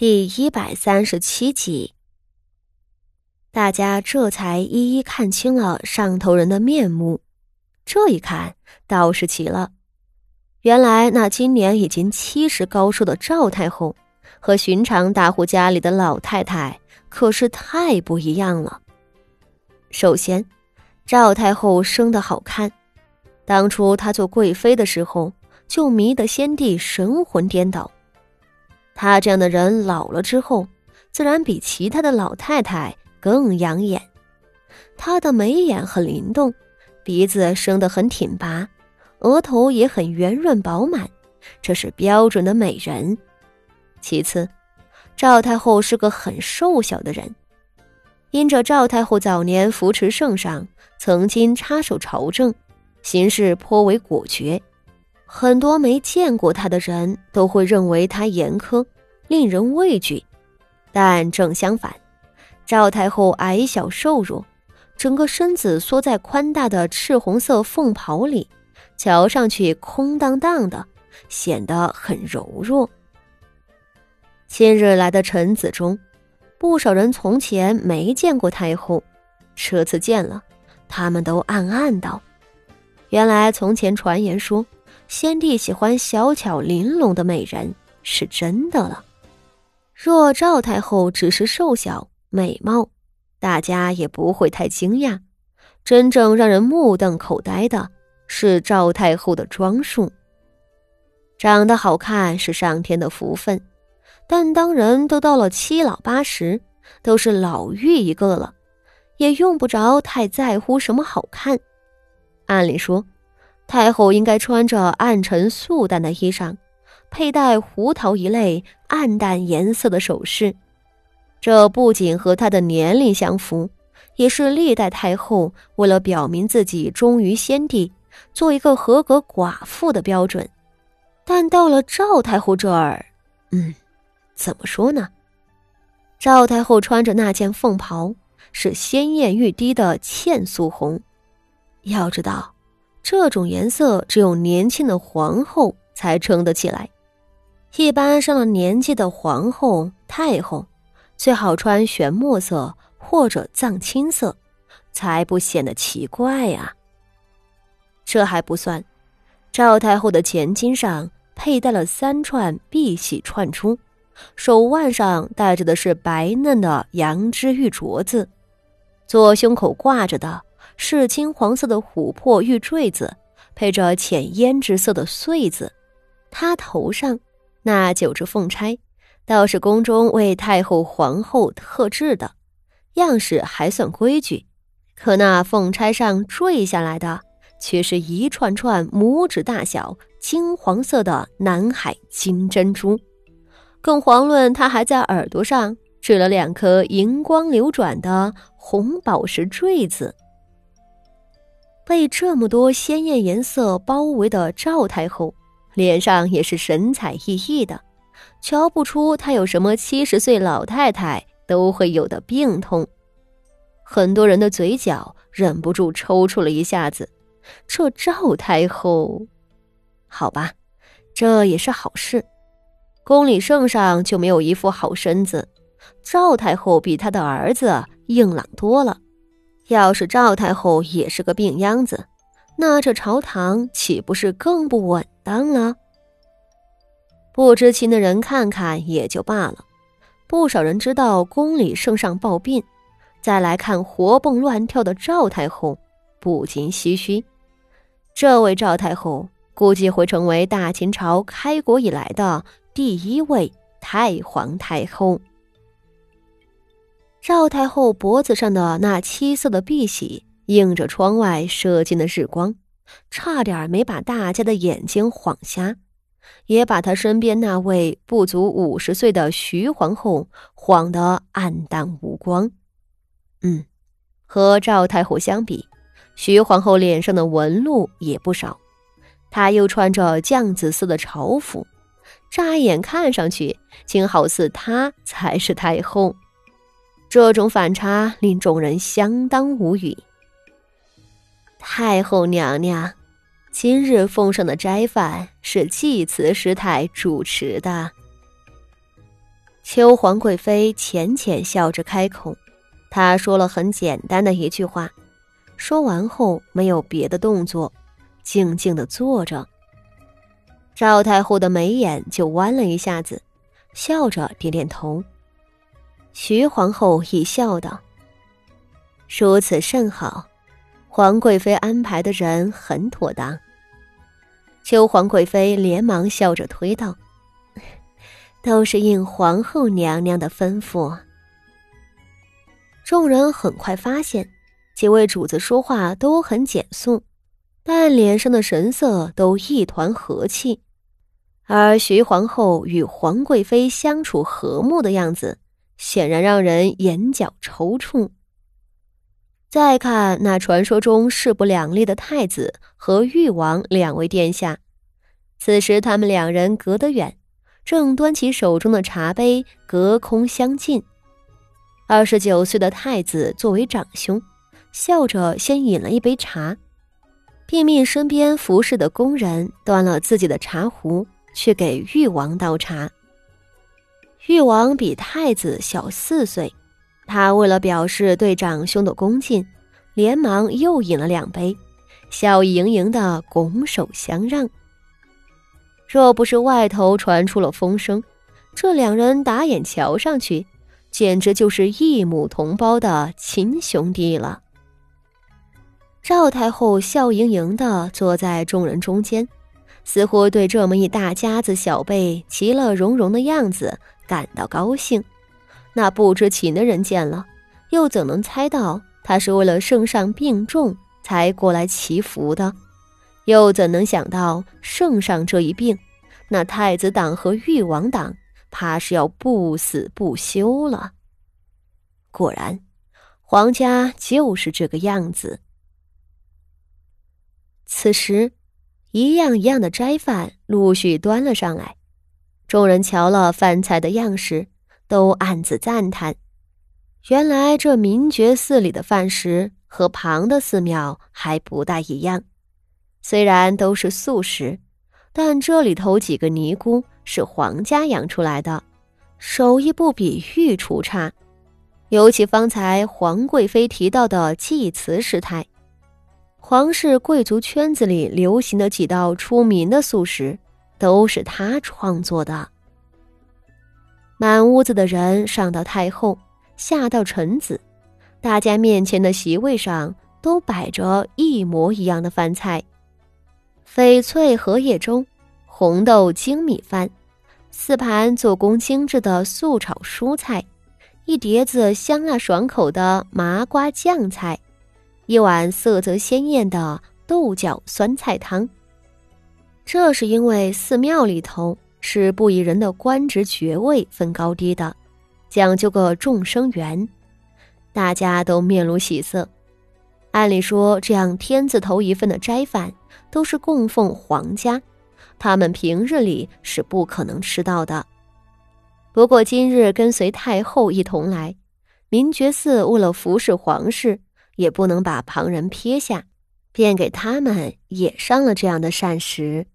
第一百三十七集，大家这才一一看清了上头人的面目。这一看，倒是奇了，原来那今年已经七十高寿的赵太后，和寻常大户家里的老太太可是太不一样了。首先，赵太后生得好看，当初她做贵妃的时候，就迷得先帝神魂颠倒。她这样的人老了之后，自然比其他的老太太更养眼。她的眉眼很灵动，鼻子生得很挺拔，额头也很圆润饱满，这是标准的美人。其次，赵太后是个很瘦小的人，因着赵太后早年扶持圣上，曾经插手朝政，行事颇为果决。很多没见过她的人都会认为她严苛，令人畏惧。但正相反，赵太后矮小瘦弱，整个身子缩在宽大的赤红色凤袍里，瞧上去空荡荡的，显得很柔弱。今日来的臣子中，不少人从前没见过太后，这次见了，他们都暗暗道：“原来从前传言说。”先帝喜欢小巧玲珑的美人，是真的了。若赵太后只是瘦小美貌，大家也不会太惊讶。真正让人目瞪口呆的是赵太后的装束。长得好看是上天的福分，但当人都到了七老八十，都是老妪一个了，也用不着太在乎什么好看。按理说。太后应该穿着暗沉素淡的衣裳，佩戴胡桃一类暗淡颜色的首饰。这不仅和她的年龄相符，也是历代太后为了表明自己忠于先帝，做一个合格寡妇的标准。但到了赵太后这儿，嗯，怎么说呢？赵太后穿着那件凤袍，是鲜艳欲滴的茜素红。要知道。这种颜色只有年轻的皇后才撑得起来，一般上了年纪的皇后、太后，最好穿玄墨色或者藏青色，才不显得奇怪呀。这还不算，赵太后的前襟上佩戴了三串碧玺串珠，手腕上戴着的是白嫩的羊脂玉镯子，左胸口挂着的。是金黄色的琥珀玉坠子，配着浅胭脂色的穗子。她头上那九只凤钗，倒是宫中为太后、皇后特制的，样式还算规矩。可那凤钗上坠下来的，却是一串串拇指大小、金黄色的南海金珍珠。更遑论她还在耳朵上缀了两颗银光流转的红宝石坠子。被这么多鲜艳颜色包围的赵太后，脸上也是神采奕奕的，瞧不出她有什么七十岁老太太都会有的病痛。很多人的嘴角忍不住抽搐了一下子。这赵太后，好吧，这也是好事。宫里圣上就没有一副好身子，赵太后比他的儿子硬朗多了。要是赵太后也是个病秧子，那这朝堂岂不是更不稳当了？不知情的人看看也就罢了，不少人知道宫里圣上暴病，再来看活蹦乱跳的赵太后，不禁唏嘘。这位赵太后估计会成为大秦朝开国以来的第一位太皇太后。赵太后脖子上的那七色的碧玺，映着窗外射进的日光，差点没把大家的眼睛晃瞎，也把他身边那位不足五十岁的徐皇后晃得黯淡无光。嗯，和赵太后相比，徐皇后脸上的纹路也不少，她又穿着绛紫色的朝服，乍眼看上去，竟好似她才是太后。这种反差令众人相当无语。太后娘娘，今日奉上的斋饭是祭慈师太主持的。秋皇贵妃浅浅笑着开口，她说了很简单的一句话，说完后没有别的动作，静静的坐着。赵太后的眉眼就弯了一下子，笑着点点头。徐皇后亦笑道：“如此甚好，皇贵妃安排的人很妥当。”秋皇贵妃连忙笑着推道：“ 都是应皇后娘娘的吩咐。”众人很快发现，几位主子说话都很简肃，但脸上的神色都一团和气，而徐皇后与皇贵妃相处和睦的样子。显然让人眼角抽搐。再看那传说中势不两立的太子和誉王两位殿下，此时他们两人隔得远，正端起手中的茶杯，隔空相近。二十九岁的太子作为长兄，笑着先饮了一杯茶，并命身边服侍的宫人端了自己的茶壶去给誉王倒茶。誉王比太子小四岁，他为了表示对长兄的恭敬，连忙又饮了两杯，笑意盈盈的拱手相让。若不是外头传出了风声，这两人打眼瞧上去，简直就是异母同胞的亲兄弟了。赵太后笑盈盈的坐在众人中间，似乎对这么一大家子小辈其乐融融的样子。感到高兴，那不知情的人见了，又怎能猜到他是为了圣上病重才过来祈福的？又怎能想到圣上这一病，那太子党和誉王党怕是要不死不休了？果然，皇家就是这个样子。此时，一样一样的斋饭陆续端了上来。众人瞧了饭菜的样式，都暗自赞叹：原来这明觉寺里的饭食和旁的寺庙还不大一样。虽然都是素食，但这里头几个尼姑是皇家养出来的，手艺不比御厨差。尤其方才皇贵妃提到的祭祠食态，皇室贵族圈子里流行的几道出名的素食。都是他创作的。满屋子的人，上到太后，下到臣子，大家面前的席位上都摆着一模一样的饭菜：翡翠荷叶粥、红豆精米饭、四盘做工精致的素炒蔬菜、一碟子香辣爽口的麻瓜酱菜、一碗色泽鲜艳的豆角酸菜汤。这是因为寺庙里头是不以人的官职爵位分高低的，讲究个众生缘，大家都面露喜色。按理说，这样天字头一份的斋饭都是供奉皇家，他们平日里是不可能吃到的。不过今日跟随太后一同来，明觉寺为了服侍皇室，也不能把旁人撇下，便给他们也上了这样的膳食。